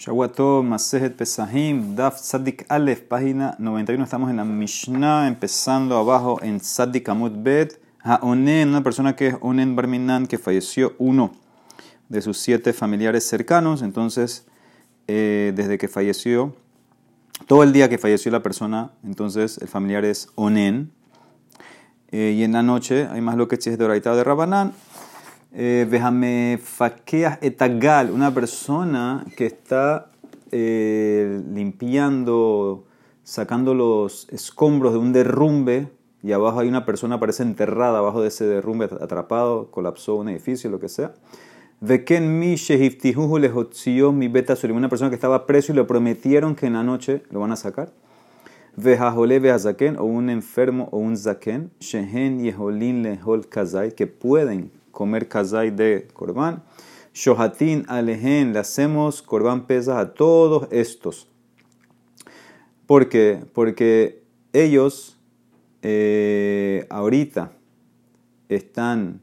Shawato Masejet Pesahim, Daf Sadik Aleph, página 91. Estamos en la Mishnah, empezando abajo en Sadik Amud Bet. Haonen, una persona que es Onen Barminan, que falleció uno de sus siete familiares cercanos. Entonces, eh, desde que falleció, todo el día que falleció la persona, entonces el familiar es Onen. Eh, y en la noche hay más lo que es de Oraita de Rabanán. Vejame eh, etagal, una persona que está eh, limpiando, sacando los escombros de un derrumbe y abajo hay una persona parece enterrada abajo de ese derrumbe, atrapado, colapsó un edificio, lo que sea. Veken mi mi beta una persona que estaba preso y le prometieron que en la noche lo van a sacar. Vejajole vejazaken, o un enfermo o un zaken, shehen yeholin lehol kazai, que pueden comer kazai de korban. Shohatin alehen, le hacemos korban pesas a todos estos. ¿Por qué? Porque ellos eh, ahorita están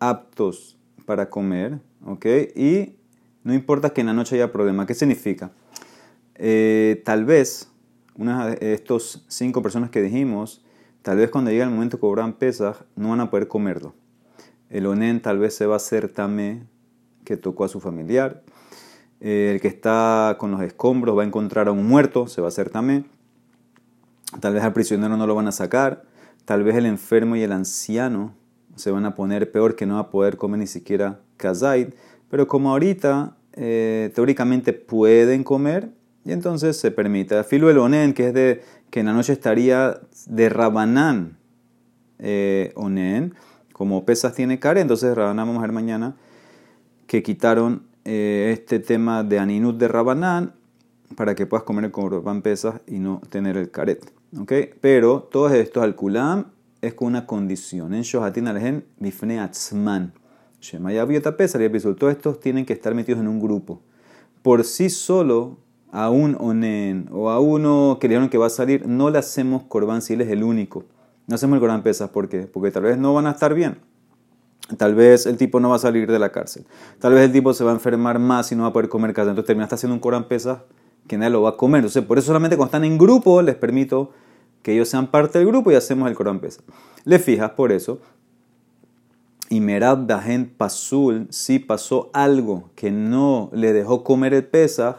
aptos para comer, ¿ok? Y no importa que en la noche haya problema. ¿Qué significa? Eh, tal vez, una de estos cinco personas que dijimos, tal vez cuando llegue el momento de cobrar pesas, no van a poder comerlo el onen tal vez se va a hacer tamé que tocó a su familiar. Eh, el que está con los escombros va a encontrar a un muerto, se va a hacer tamé. Tal vez al prisionero no lo van a sacar. Tal vez el enfermo y el anciano se van a poner peor que no va a poder comer ni siquiera kazaid. Pero como ahorita eh, teóricamente pueden comer, y entonces se permite. Filo el onen, que es de que en la noche estaría de rabanán eh, onen como pesas tiene care, entonces Rabanán vamos a ver mañana que quitaron eh, este tema de aninut de Rabanán para que puedas comer el corban pesas y no tener el caret. ¿okay? Pero todos estos al kulam es con una condición. En Shohatin alhen bifne atzman. Shemaya biota pesa y Todos estos tienen que estar metidos en un grupo. Por sí solo, a un onen o a uno que dijeron que va a salir, no le hacemos corban si él es el único. No hacemos el Corán pesas, ¿por qué? Porque tal vez no van a estar bien. Tal vez el tipo no va a salir de la cárcel. Tal vez el tipo se va a enfermar más y no va a poder comer casa. Entonces termina haciendo un Corán pesas que nadie lo va a comer. Entonces, por eso solamente cuando están en grupo les permito que ellos sean parte del grupo y hacemos el Corán pesas. Le fijas por eso. Y Merab Dajen Pasul, si pasó algo que no le dejó comer el pesas,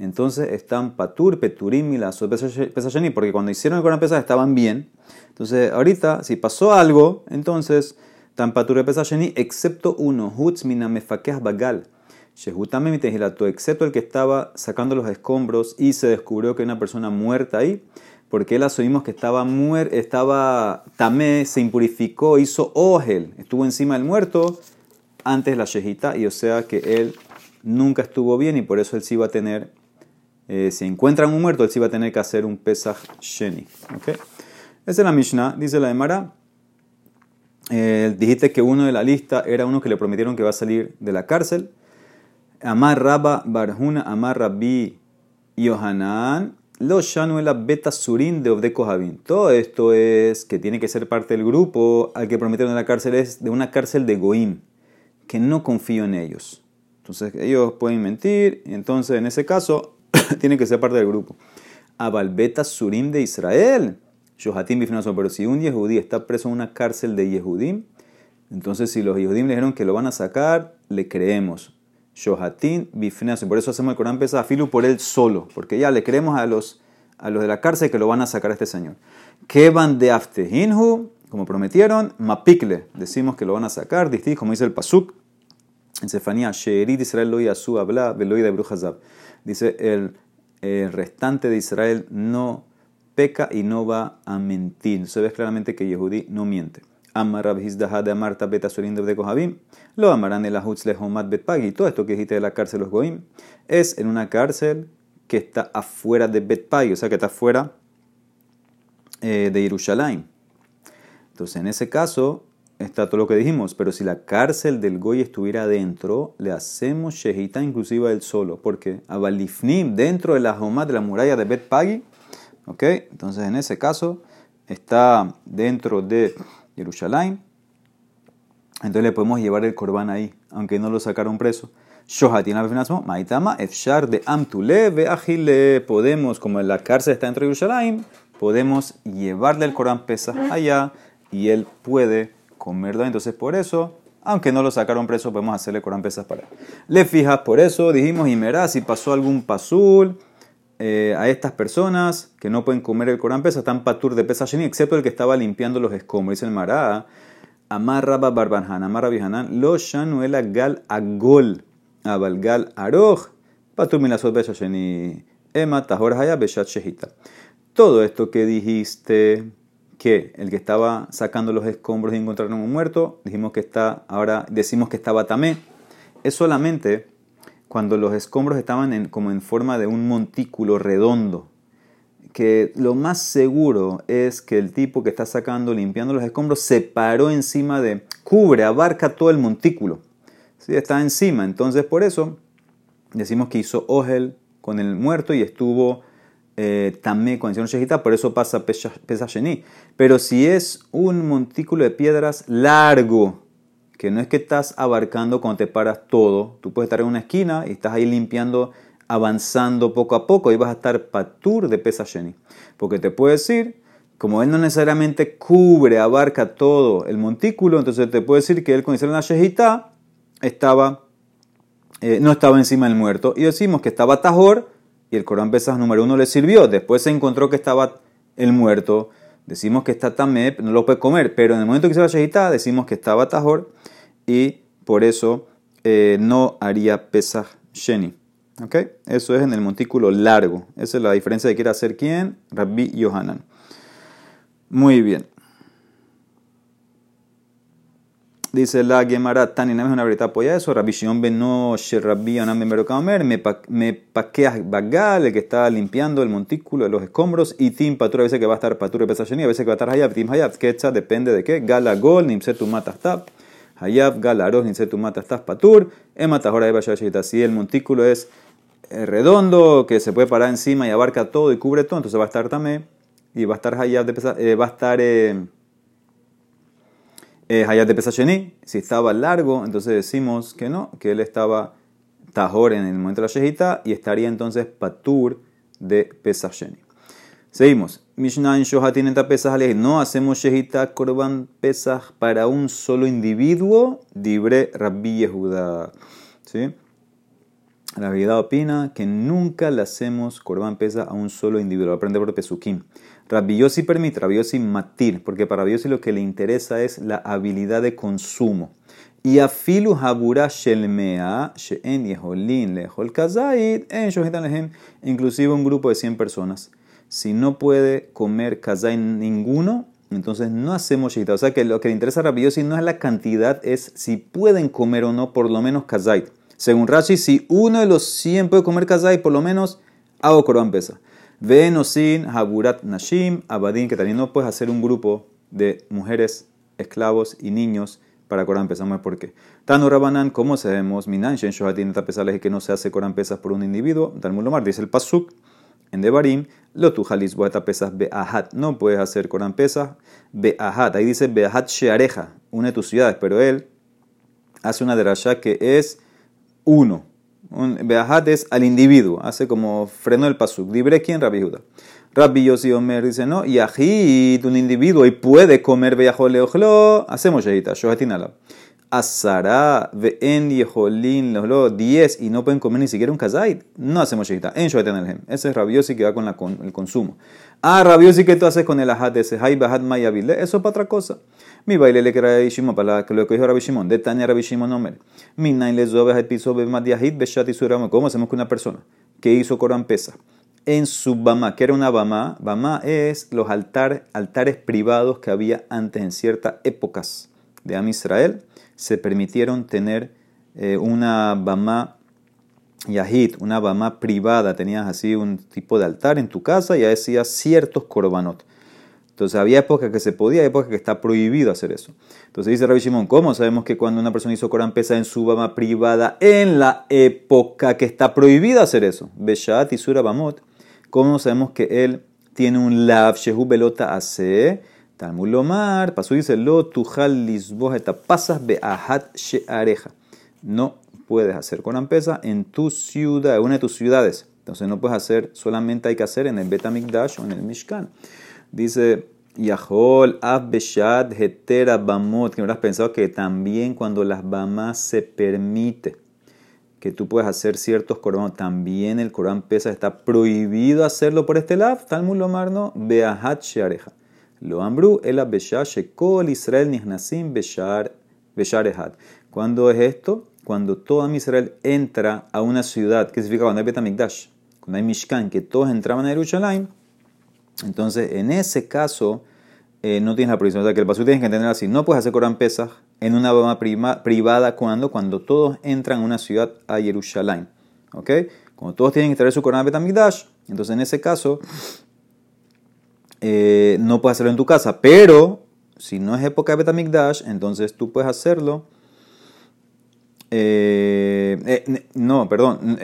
entonces están Patur, Peturim y Pesacheni, porque cuando hicieron el Corán pesas estaban bien entonces, ahorita, si pasó algo, entonces, tan pature pesasheni, excepto uno, hutz minamefakeh bagal. excepto el que estaba sacando los escombros y se descubrió que hay una persona muerta ahí, porque él asumimos que estaba muerto, estaba tamé, se impurificó, hizo ogel, estuvo encima del muerto antes la shejita, y o sea que él nunca estuvo bien y por eso él sí va a tener, eh, si encuentran un muerto, él sí va a tener que hacer un pesach sheni. ¿okay? Esa es la Mishnah, dice la Emara. Eh, dijiste que uno de la lista era uno que le prometieron que va a salir de la cárcel. Amar Rabba Barjuna, Amar Rabbi Yohanan, los Shanuela Beta Surin de Obde Kohabin. Todo esto es que tiene que ser parte del grupo al que prometieron en la cárcel, es de una cárcel de Goim, que no confío en ellos. Entonces ellos pueden mentir, entonces en ese caso tiene que ser parte del grupo. Abal Beta Surim de Israel. Shohatim pero si un Yehudí está preso en una cárcel de Yehudim, entonces si los Yehudim le dijeron que lo van a sacar, le creemos. Shohatim bifnaso. Por eso hacemos el Corán pesa a Filu por él solo, porque ya le creemos a los, a los de la cárcel que lo van a sacar a este señor. Kevan de Aftehinhu, como prometieron, Mapikle, decimos que lo van a sacar, como dice el Pasuk. En Sefanía, Sheerit Israel lo su habla, veloy de Brujazab. Dice el, restante de Israel no peca y no va a mentir. Se ve claramente que Yehudi no miente. Amar de Amarta Beta de Kohabim. Lo amarán el Ahutz Lehomat Betpagi. Todo esto que dijiste de la cárcel los Goim es en una cárcel que está afuera de Betpagi, o sea que está afuera eh, de Jerusalén. Entonces, en ese caso, está todo lo que dijimos, pero si la cárcel del Goy estuviera adentro, le hacemos Shehita inclusiva él solo, porque Abalifnim, dentro de la Homat de la muralla de Betpagi, ¿Ok? Entonces en ese caso está dentro de Jerusalén. Entonces le podemos llevar el corbán ahí, aunque no lo sacaron preso. Shohatin Abifnasmo, Maitama, Efshar de Amtule, Veajile. Podemos, como la cárcel está dentro de Yerushalayim, podemos llevarle el Corán Pesa allá y él puede Entonces, por eso, aunque no lo sacaron preso, podemos hacerle Corán Pesas para él. Le fijas, por eso dijimos, y merá, si pasó algún pasul eh, a estas personas que no pueden comer el Corán Pesa, están patur de Pesa excepto el que estaba limpiando los escombros. Dice el Mará, Amarra Barbanhan, Amarra Bihanan, lo shanuela gal agol, abal gal aroj, patur milasot Pesa Sheni, ema tahor haya shehita. Todo esto que dijiste, que el que estaba sacando los escombros y encontraron un muerto, dijimos que está, ahora decimos que estaba tamé, es solamente cuando los escombros estaban en, como en forma de un montículo redondo que lo más seguro es que el tipo que está sacando, limpiando los escombros, se paró encima de, cubre, abarca todo el montículo. ¿Sí? Está encima. Entonces, por eso decimos que hizo Ogel con el muerto y estuvo eh, también con Shejita, por eso pasa Pesasheni. Pero si es un montículo de piedras largo, que no es que estás abarcando cuando te paras todo, tú puedes estar en una esquina y estás ahí limpiando avanzando poco a poco y vas a estar patur de pesa sheni. Porque te puede decir, como él no necesariamente cubre, abarca todo el montículo, entonces te puede decir que él con la shejita estaba, eh, no estaba encima del muerto. Y decimos que estaba tajor y el Corán Pesas número uno le sirvió. Después se encontró que estaba el muerto. Decimos que está tamep, no lo puede comer, pero en el momento que se la shejita decimos que estaba tajor y por eso eh, no haría pesaj sheni. ¿Ok? Eso es en el montículo largo. Esa es la diferencia de quiere hacer quién, Rabbi Yohanan. Muy bien. Dice la Gemara, Tani, no es una verdad apoya eso. Rabbi Shimon ben no, Rabbi Yohanan ben Berokamer, me paqueas bagal, el que está limpiando el montículo de los escombros, y Tim Patura, a veces que va a estar Patura Pesacheni, a veces que va a estar Hayab, Tim Hayab, que depende de qué. Gala Gol, Nimse Tumatastab, Hayab, Gala Aros, Nimse Tumatastab Patur, Ematajora de Si el montículo es eh, redondo que se puede parar encima y abarca todo y cubre todo, entonces va a estar también y va a estar Hayat de pesa, eh, va a estar eh Hayat de. Si estaba largo, entonces decimos que no, que él estaba Tajor en el momento de la Shejita y estaría entonces Patur de Pesachení. Seguimos. Mishnah en Shohatin No hacemos Shejita Korban Pesach para un solo individuo. Dibre Rabbi Yehuda. ¿Sí? La vida opina que nunca le hacemos corban pesa a un solo individuo. Aprende por Pesukim. Rabiosi permite, Rabiosi matir, porque para Rabiosi lo que le interesa es la habilidad de consumo. Y afilu habura shelmea, she'en yeholin lehol kazait, en inclusive un grupo de 100 personas. Si no puede comer kazait ninguno, entonces no hacemos shehita. O sea que lo que le interesa a Rabiosi no es la cantidad, es si pueden comer o no por lo menos kazait. Según Rashi, si uno de los 100 puede comer kazai, por lo menos hago korban pesa. Venosin, Haburat Nashim, Abadin, que también no puedes hacer un grupo de mujeres, esclavos y niños para Corán Pesas. por qué. Tano Rabanan, ¿cómo sabemos? Minan Shen Shohatin es que no se hace Corán Pesas por un individuo. Talmud Lomar, dice el Pasuk en Devarim, lo tu jalis pesas beahat. No puedes hacer Corán Pesas beahat. Ahí dice beahat sheareja, una de tus ciudades, pero él hace una derasha que es uno. Un Beahat es al individuo, hace como freno el pasuk. Libre quién, Rabbi Judah. Rabbi Yossi Omer dice, no, y ajit, un individuo, y puede comer Beajol Leojlo, hacemos Shehita, Shohatinala. Asara, en Yeholin, Leojlo, 10, y no pueden comer ni siquiera un kazait, no hacemos Shehita, en Shohatinalhem. Ese es Rabbi Yossi que va con, la, con el consumo. Ah, Rabbi Yossi, ¿qué tú haces con el ajat ese? Hay Beahat Mayavile, eso es para otra cosa. Mi baile le queda Rabbi Shimon, para lo que dijo Rabbi Shimon, de Tania Rabbi Shimon Omer. Mi nain le zobe piso be madiahit beshati suramo. ¿Cómo hacemos que una persona que hizo Corán pesa en su bama, que era una bama, bama es los altar, altares privados que había antes en ciertas épocas de Am Israel, se permitieron tener eh, una bama yahid, una bama privada, tenías así un tipo de altar en tu casa y hacías ciertos korbanot. Entonces había épocas que se podía, épocas que está prohibido hacer eso. Entonces dice Rabbi Shimon, ¿cómo sabemos que cuando una persona hizo Corán pesa en su bama privada en la época que está prohibido hacer eso? Beshat y Sura Bamot. ¿Cómo sabemos que él tiene un lav shehu belota hace? Talmud lomar, pasó dice lo tujal lisboja pasas beahat sheareja. No puedes hacer Corán Pesa en tu ciudad, en una de tus ciudades. Entonces no puedes hacer, solamente hay que hacer en el Betamikdash o en el Mishkan. Dice Yahol, Abbeshad, Hetera, Bamot, que me habrás pensado que también cuando las Bamas se permite que tú puedes hacer ciertos Corán, también el Corán pesa, está prohibido hacerlo por este lado. Talmud Lomar no, Beahat Sheareja. Lo ambru, el Abeshah, Shekol, Israel, Nihnasim, Beshar. ¿Cuándo es esto? Cuando todo Israel entra a una ciudad, ¿qué significa cuando hay Betamikdash? Cuando hay Mishkan, que todos entraban a Jerusalén. Entonces, en ese caso, eh, no tienes la prohibición. O sea, que el pasú tienes que entender así. No puedes hacer Corán Pesach en una bama privada cuando, cuando todos entran a una ciudad a Jerusalén. ¿Ok? Cuando todos tienen que traer su Corán Betamigdash, entonces en ese caso eh, no puedes hacerlo en tu casa. Pero si no es época de Betamigdash, entonces tú puedes hacerlo. Eh, no, perdón,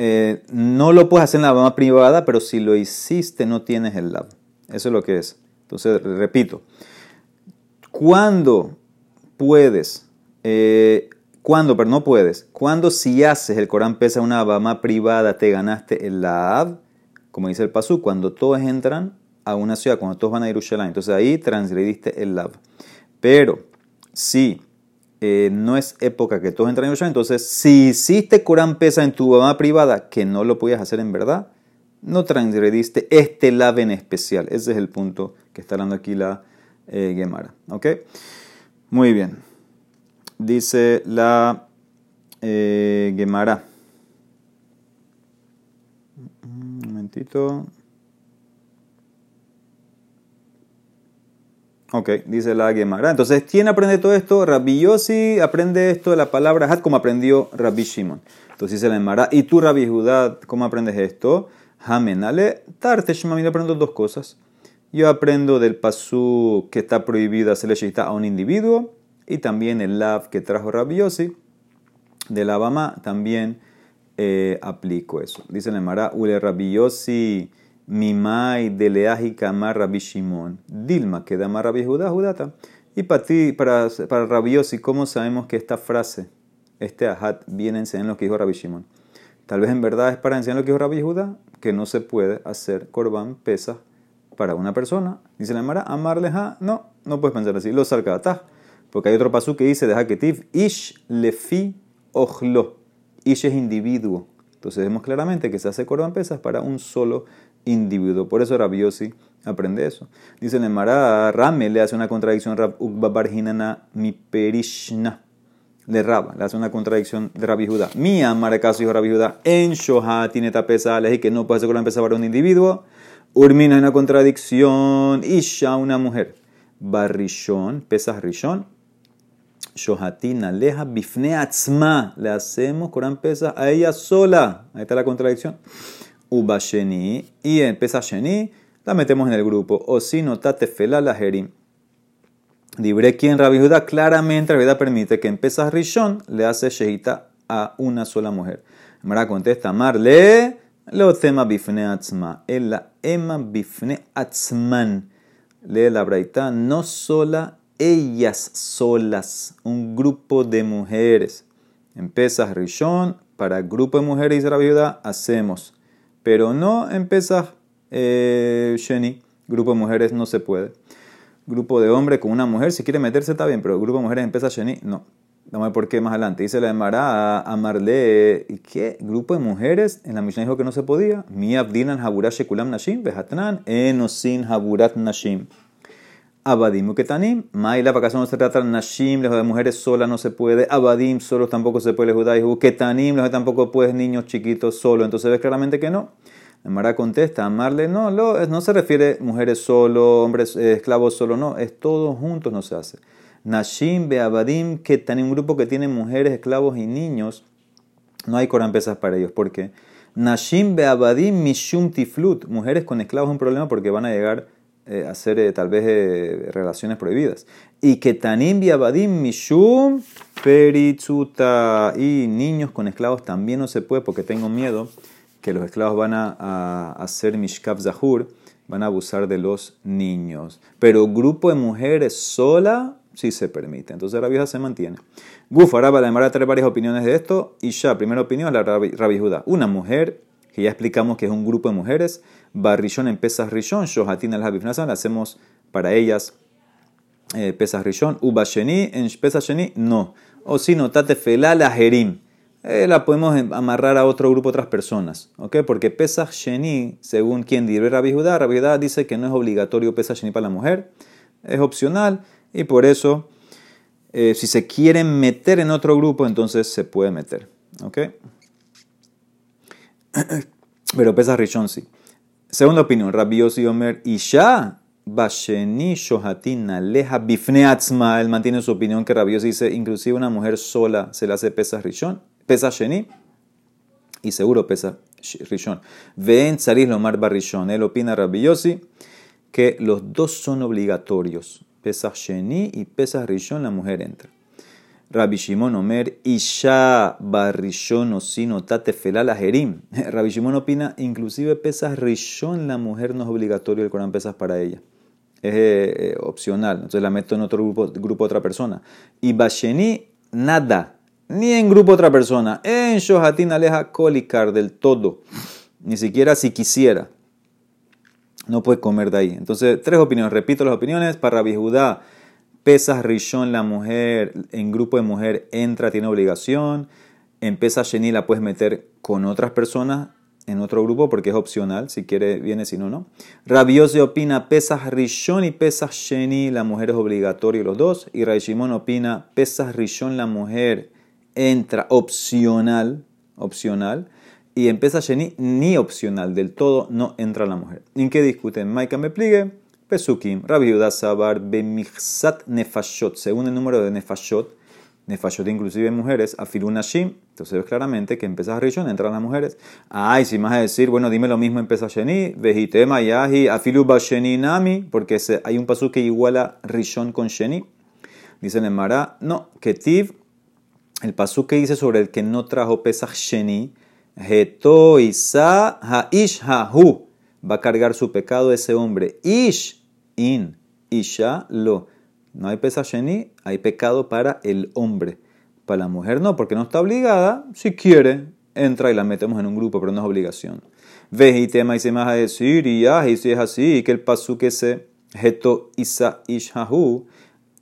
no lo puedes hacer en la bama privada, pero si lo hiciste no tienes el lab. Eso es lo que es. Entonces, repito, ¿cuándo puedes? Eh, ¿Cuándo, pero no puedes? ¿Cuándo si haces el Corán pesa una abama privada te ganaste el Laab? Como dice el Pasú, cuando todos entran a una ciudad, cuando todos van a Jerusalén. Entonces ahí transgrediste el Laab. Pero si eh, no es época que todos entran a Jerusalén, entonces si hiciste Corán pesa en tu abama privada, que no lo podías hacer en verdad, no transgrediste este lave en especial. Ese es el punto que está dando aquí la eh, Gemara. ¿Ok? Muy bien. Dice la eh, Gemara. Un momentito. Ok, dice la Gemara. Entonces, ¿quién aprende todo esto? Rabbi Yossi aprende esto de la palabra hat como aprendió Rabbi Shimon. Entonces dice la Gemara. ¿Y tú, Rabbi Judá, cómo aprendes esto? Hamenale, Tartesh, mami, aprendo dos cosas. Yo aprendo del pasú que está prohibido hacerle shita a un individuo y también el lav que trajo Rabbi Yossi de la Bama también eh, aplico eso. Dice el Emara, Ule Rabbi Yossi mimai de leaji kamar Rabbi Shimon, Dilma que da más Rabbi Judá, Judata. Y para ti, para, para ¿cómo sabemos que esta frase, este ahat, viene a enseñar lo que dijo Rabbi Shimon? Tal vez en verdad es para enseñar lo que dijo Rabbi Judá, que no se puede hacer korban pesa para una persona. Dice la Mara, amarleja, no, no puedes pensar así. Lo salcatá, porque hay otro pasú que dice, deja que tif, ish lefi ojlo. Ish es individuo. Entonces vemos claramente que se hace korban pesas para un solo individuo. Por eso Rabiosi aprende eso. Dice la Mara, Rame le hace una contradicción Rab mi perishna de Rab, le hace una contradicción de Rabbi Judá. Mi amar caso hijo Rabbi Judá, en Shoha tiene tapesa y que no puede ser con para un individuo. Urmina es una contradicción. Isha, una mujer. Barrishon, pesas rishon. Shohatina, leja bifne atzma. Le hacemos Corán pesa a ella sola. Ahí está la contradicción. Ubasheni. Y en pesa sheni la metemos en el grupo. O si no, tatefela la jerim. Libre quien Rabbi Judá claramente Rabbi permite que en Pesach Rishon le hace shehita a una sola mujer. Mara contesta, Marle, lo tema bifne atzma, el la ema bifne atzman. Lee la braita, no sola, ellas solas, un grupo de mujeres. En Pesach Rishon, para grupo de mujeres, dice Rabbi Judá, hacemos. Pero no en Pesach eh, Sheni, grupo de mujeres no se puede grupo de hombres con una mujer, si quiere meterse está bien, pero grupo de mujeres empieza Sheni, no. Vamos a ver por qué más adelante. Dice la Emara a Marle, ¿y qué? Grupo de mujeres, en la Mishnah dijo que no se podía. Mi abdinan haburat shekulam nashim, behatnan, enosin haburat nashim. Abadim uketanim, maila, para acaso no se trata nashim, lejos de mujeres solas no se puede. Abadim, solos tampoco se puede, judá y uketanim, lejos tampoco puedes niños chiquitos solos. Entonces ves claramente que no. Mara contesta, amarle no, no, no se refiere mujeres solo, hombres eh, esclavos solo, no, es todos juntos no se hace. Nashim, Beabadim, que están en un grupo que tiene mujeres, esclavos y niños, no hay pesas para ellos. ¿Por qué? Nashim, Beabadim, Mishum, Tiflut, mujeres con esclavos es un problema porque van a llegar eh, a hacer eh, tal vez relaciones prohibidas. Y que Tanim, Beabadim, Mishum, Peritzuta, y niños con esclavos también no se puede porque tengo miedo que los esclavos van a, hacer mishkab zahur, van a abusar de los niños. Pero grupo de mujeres sola, sí se permite. Entonces Rabbi se mantiene. Guf, ahora va a traer varias opiniones de esto. Y ya, primera opinión, la Rabbi Judá. Una mujer, que ya explicamos que es un grupo de mujeres, Barrillón en Pesas Rishon, Shohatin al Habifnasan, hacemos para ellas eh, Pesas Rishon. Uba Sheni, en Pesas Sheni, no. O si no, Tate Jerim. Eh, la podemos em, amarrar a otro grupo, otras personas. ¿ok? Porque Pesach Sheni, según quien dirá Rabbi Judá, Rabbi Judá dice que no es obligatorio Pesach Sheni para la mujer, es opcional y por eso, eh, si se quieren meter en otro grupo, entonces se puede meter. ¿ok? Pero Pesach Rishon sí. Segunda opinión, Rabbi Yossi Omer, Isha Basheni Shohatin Aleja Bifne Atzma. Él mantiene su opinión que Rabbi Yossi dice, inclusive una mujer sola se le hace Pesach Rishon pesa Sheni y seguro pesa Rishon. Ven Tzarich Lomar Barrishon. Él opina Rabbi que los dos son obligatorios. Pesa Sheni y pesa Rishon, la mujer entra. Rabbi Shimon Omer, Isha Barrishon o Sino Tate la Jerim. Rabbi Shimon opina, inclusive pesas Rishon, la mujer no es obligatorio, el Corán pesas para ella. Es eh, opcional, entonces la meto en otro grupo, grupo otra persona. Y Basheni, nada ni en grupo otra persona. En Shohatin aleja colicar del todo. Ni siquiera si quisiera. No puede comer de ahí. Entonces, tres opiniones. Repito las opiniones. Para Rabbi Judá, pesas rishon, la mujer, en grupo de mujer entra, tiene obligación. En pesas sheni la puedes meter con otras personas en otro grupo porque es opcional. Si quiere, viene, si no, no. Rabiose opina pesas rishon y pesas sheni, la mujer es obligatorio los dos. Y Ray Shimon opina pesas rishon, la mujer entra opcional, opcional, y empieza Sheni ni opcional, del todo no entra la mujer. ¿En qué discuten? Maika me pligue, Pesukim, Rabbi Sabar, Bemixat Nefashot, según el número de Nefashot, Nefashot inclusive mujeres, Afilun Shim, entonces ves claramente que empieza Rishon, entran las mujeres. Ay, si más a decir, bueno, dime lo mismo empieza Sheni, Vejitema Yahi, Afilu Sheni Nami, porque hay un paso que iguala Rishon con Sheni. Dice en el Mara, no, Ketiv el pasú que dice sobre el que no trajo Pesach Sheni, Heto Isa Haish va a cargar su pecado ese hombre. Ish in Isha lo. No hay Pesach Sheni, hay pecado para el hombre. Para la mujer no, porque no está obligada. Si quiere, entra y la metemos en un grupo, pero no es obligación. Vejitema y se más a decir, y y si es así, que el pasú que se Heto Isa Ish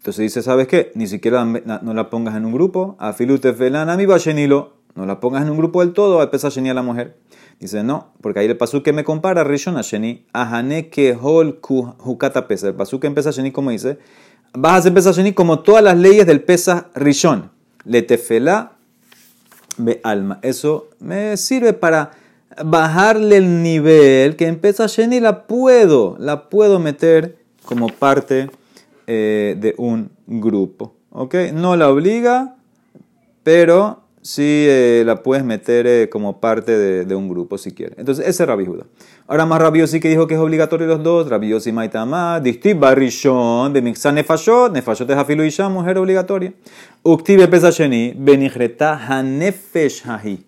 entonces dice, ¿sabes qué? Ni siquiera no la pongas en un grupo. A filute felana mi shenilo. No la pongas en un grupo del todo, a Sheni a la mujer. Dice, no, porque ahí el pasú que me compara, Rishon a Sheni, Ahane que hol hukata pesa. El pasú que empieza Sheni, como dice, vas a hacer pesa Sheni como todas las leyes del pesa Rishon. Le tefela be alma. Eso me sirve para bajarle el nivel que empieza Sheni la puedo, la puedo meter como parte eh, de un grupo. ¿Ok? No la obliga, pero sí eh, la puedes meter eh, como parte de, un grupo si quieres. Entonces, ese es Rabbi Ahora más Rabbi sí que dijo que es obligatorio los dos. Rabbi Yossi Maitama, Distib Barishon, de Mixan Nefashot, Nefashot es Afilu Isha, mujer obligatoria. Uktibe Pesasheni, Benigreta Hanefesh Hahi.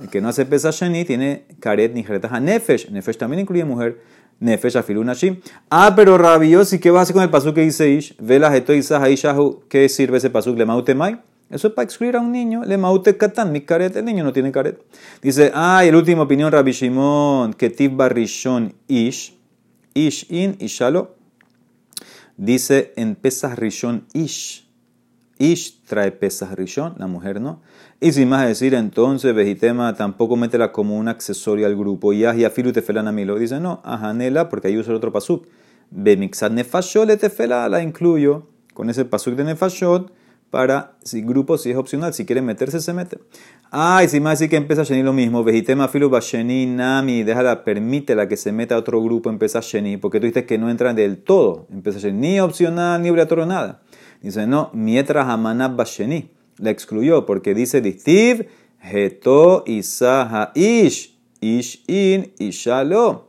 El que no hace Pesasheni tiene Karet Nigreta Hanefesh. Nefesh también incluye mujer. Nefesh Afilunashim. Ah, pero rabiosi, ¿qué va a hacer con el pasuk que dice Ish? Vela Geto Ishahu, ¿qué sirve ese pasuk? Le maute mai. Eso es para excluir a un niño. Le maute katan, mi caret. El niño no tiene caret. Dice, ah, y el último opinión, Rabbi Shimon, Ketiv Barishon Ish. Ish in Ishalo. Dice en Rishon Ish. Ish trae Pesach Rishon, la mujer no. Y sin más decir, entonces Vejitema tampoco métela como un accesorio al grupo. Y Afilu Tefelan Amilo. Dice, no, Ajanela, porque ahí usa el otro pasuk. Bemixat Nefashot Tefela, la incluyo con ese pasuk de Nefashot para si grupo, si es opcional, si quieren meterse, se mete. Ah, y sin más decir que empieza Sheni lo mismo. Vejitema Afilu Basheni Nami, déjala, permítela que se meta a otro grupo, empieza Sheni, porque tú dices que no entran del todo. Empieza Sheni, ni opcional, ni obligatorio, nada. Dice, no, mientras Hamanab Basheni la excluyó porque dice distiv heto isaha ish ish in ishalo.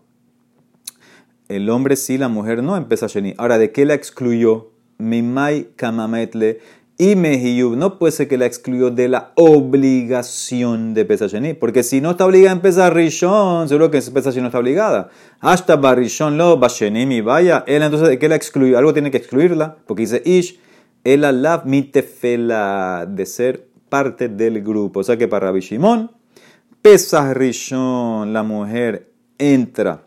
El hombre sí, la mujer no, empieza Sheni. Ahora, ¿de qué la excluyó? Mimai kamametle y mehiyub. No puede ser que la excluyó de la obligación de empezar Sheni. Porque si no está obligada a empezar Rishon, seguro que no está obligada. Hasta Barishon lo, Basheni mi vaya. Él entonces, ¿de qué la excluyó? Algo tiene que excluirla. Porque dice Ish El alav mitefela, de ser parte del grupo. O sea que para Rabbi Shimon, Pesach Rishon, la mujer entra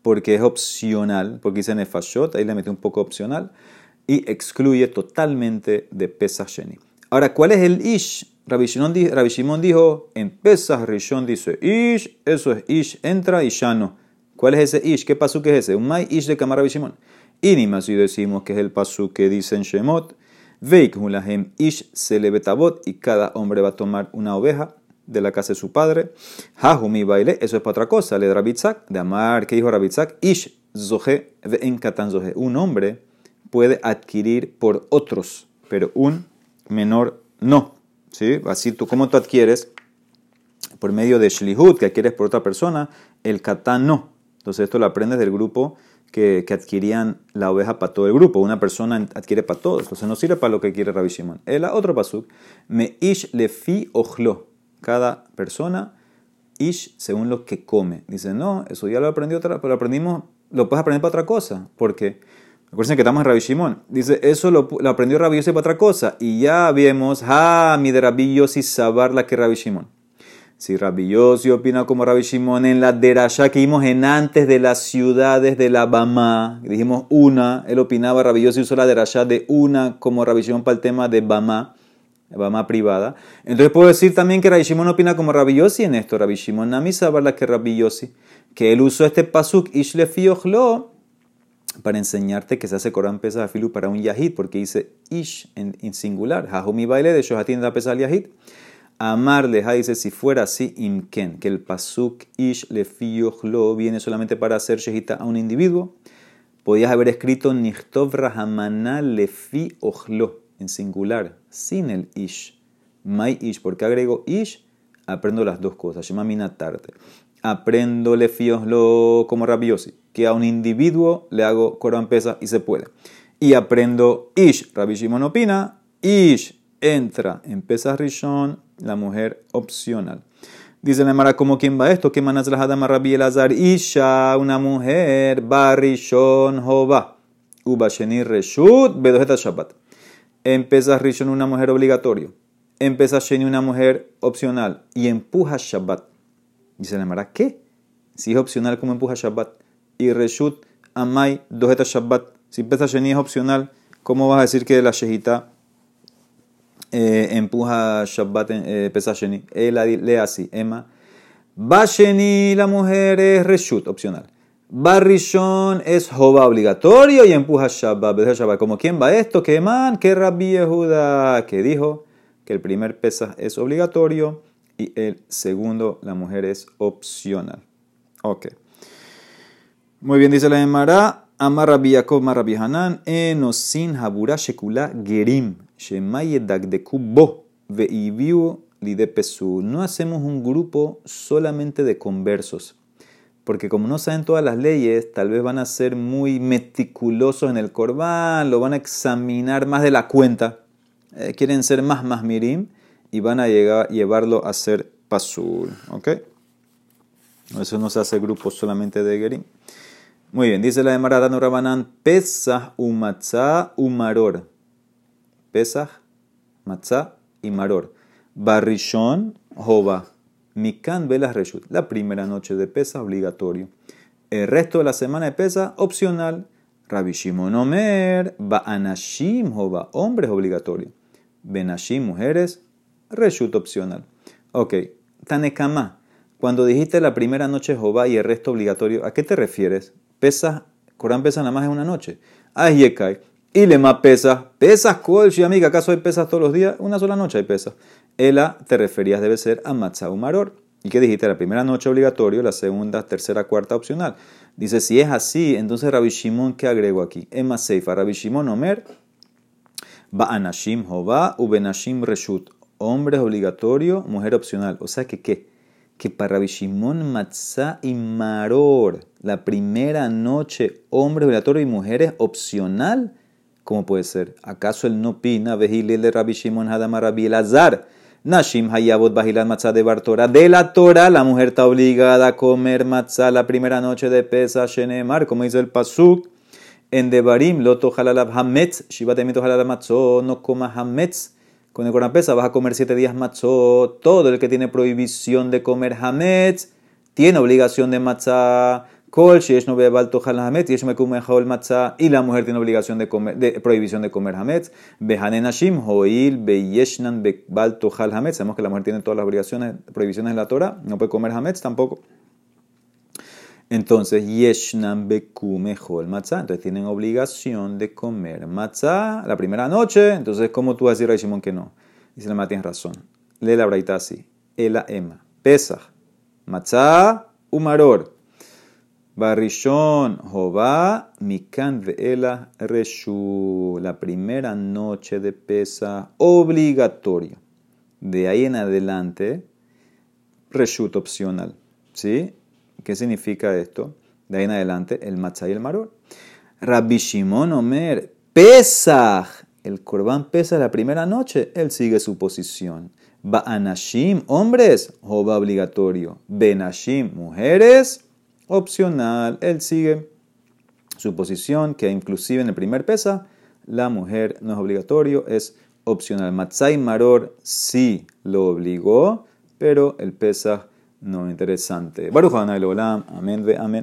porque es opcional, porque dice Nefashot, ahí le mete un poco opcional, y excluye totalmente de Pesach Sheni. Ahora, ¿cuál es el Ish? Rabbi Shimon, dijo, en Pesach Rishon dice Ish, eso es Ish, entra y ya no. ¿Cuál es ese Ish? ¿Qué pasú que es ese? Un Mai Ish de Kamar Rabbi Shimon. Y ni más si decimos que es el pasú que dice en Shemot, Veik Hulahem Ish se le y cada hombre va a tomar una oveja de la casa de su padre. Hahumi baile, eso es para otra cosa. Le Rabitzak, de Amar, que dijo Rabitzak, Ish Zohe en Katan Zohe. Un hombre puede adquirir por otros, pero un menor no. ¿Sí? Así tú, ¿cómo tú adquieres? Por medio de Shlihut, que adquieres por otra persona, el Katan no. Entonces esto lo aprendes del grupo que, adquirían la oveja para todo el grupo. Una persona adquiere para todos. Entonces no sirve para lo que quiere Rabbi Shimon. El otro pasuk, me ish lefi ochlo cada persona, ish, según lo que come. Dice, no, eso ya lo aprendí otra, pero lo aprendimos, lo puedes aprender para otra cosa, porque recuerden que estamos en Rabbi Shimon. Dice, eso lo, aprendió Rabbi Yossi para otra cosa, y ya vemos, ah, mi de Rabbi Yossi sabar la que Rabbi Shimon. Si Rabbi Yossi opina como Rabbi Shimon en la derasha que vimos en antes de las ciudades de la Bama, dijimos una, él opinaba, Rabbi Yossi usó la derasha de una como Rabbi Shimon para el tema de Bama más privada. Entonces puedo decir también que Rabbi Shimon opina como Rabbi Yossi en esto. Rabbi Shimon Nami la que Rabbi Yossi. Que él usó este pasuk Ishlefiochlo para enseñarte que se hace Corán pesa filu para un yahid, porque dice ish en, singular. Jahumi baile de Shohatin la pesa al yahid. Amarle, dice si fuera así, imken, que el pasuk ish lefiochlo viene solamente para hacer shehita a un individuo. Podías haber escrito nichtov rahamana lefi en singular, sin el ish. My ish, porque agrego ish, aprendo las dos cosas. Shema minatarte. Aprendo le lo como rabiosi, que a un individuo le hago Corán pesa y se puede. Y aprendo ish, Rabbi Shimon opina, ish entra en rishon, la mujer opcional. Dice la Mara, ¿cómo quién va esto? ¿Qué manas la Hadama Rabbi Elazar? Isha, una mujer, barishon, jova. Ubasheni reshut, bedojeta shabbat. Empieza Rishon una mujer obligatorio. Empieza Sheni una mujer opcional. Y empuja Shabbat. Dice la Mara, ¿qué? Si es opcional, ¿cómo empuja Shabbat? Y Reshut Amai Dojeta Shabbat. Si empieza Sheni es opcional, ¿cómo vas a decir que la Shehita eh, empuja Shabbat, eh, pesa Sheni? Él lee así, Emma. Va Sheni, la mujer es Reshut, opcional. Barrishon es Jova obligatorio y empuja Shabbat. Como quién va esto, que man, que Rabbi Yehuda, que dijo que el primer pesa es obligatorio y el segundo, la mujer, es opcional. Ok. Muy bien, dice la Emara. Amar Rabbi Yaakov, Amar Rabbi Hanan, enosin habura shekula gerim, No hacemos un grupo solamente de conversos porque como no saben todas las leyes, tal vez van a ser muy meticulosos en el corbán, lo van a examinar más de la cuenta, eh, quieren ser más más mirim y van a llegar, llevarlo a ser pasul. ¿Ok? Eso no se hace grupo solamente de gerim. Muy bien, dice la de Maradano Rabanán, Pesach umatzah umaror. Pesach, matzah y maror. Barrishon, jova. Mikan Velas Reshut. La primera noche de pesa, obligatorio. El resto de la semana de pesa, opcional. Rabbi Shimon Omer, Ba'anashim Jova, hombres obligatorio. Benashim, mujeres, Reshut opcional. Ok, Tanekama, cuando dijiste la primera noche Jova y el resto obligatorio, ¿a qué te refieres? Pesa, Corán pesa nada más en una noche. Yekai. Y le más pesa. Pesas, Kol, amiga, ¿acaso hay pesas todos los días? Una sola noche hay pesas. Ela te referías debe ser a Matzau Maror. ¿Y qué dijiste? La primera noche obligatorio, la segunda, tercera, cuarta opcional. Dice, si es así, entonces Rabbi Shimon, ¿qué agrego aquí? Emma Seifa, Rabbi Shimon Omer, Ba'anashim Jova, Ubenashim Reshut. Hombres obligatorio, mujer opcional. O sea que, ¿qué? Que para Rabbi Shimon, Matzah y Maror, la primera noche, hombres obligatorio y mujeres opcional. ¿Cómo puede ser? ¿Acaso él no pina? Vejilele Rabbi Shimon Hadamar Rabbi Elazar. Nashim Hayabot Bajilat Matzah de Bartora. De la Torah, la mujer está obligada a comer matzah la primera noche de Pesa Shenemar, como dice el Pasuk. En Devarim, loto halalab hametz, shivat emito halalab matzot, no comas hametz. Con el Corban Pesa vas a comer siete días matzot. Todo el que tiene prohibición de comer hametz tiene obligación de matzah. Kol sheyesh no bebal hametz, yesh mekum el matzah. Y la mujer tiene obligación de, comer, prohibición de comer hametz. Behanen hashim, hoil, beyeshnan bebal tohal hametz. Sabemos que la mujer tiene todas las obligaciones, prohibiciones de la Torah. No puede comer hametz tampoco. Entonces, yeshnan bekume el matzah. Entonces tienen obligación de comer matzah la primera noche. Entonces, ¿cómo tú vas a decir Shimon que no? Dice la tienes razón. Lee la braita así. Ela ema. Pesach. Matzah umaror. Barrishon Jobá Mikan Veela Reshu. La primera noche de pesa obligatorio. De ahí en adelante, Reshut opcional. ¿Sí? ¿Qué significa esto? De ahí en adelante, el matzah y el maror. Rabbi Shimon Omer, Pesach. El corbán pesa la primera noche, él sigue su posición. Ba'anashim, hombres, joba obligatorio. Benashim, mujeres, opcional. Él sigue su posición, que inclusive en el primer pesa, la mujer no es obligatorio, es opcional. Matzai Maror sí lo obligó, pero el pesa no interesante. Baruch amén amén.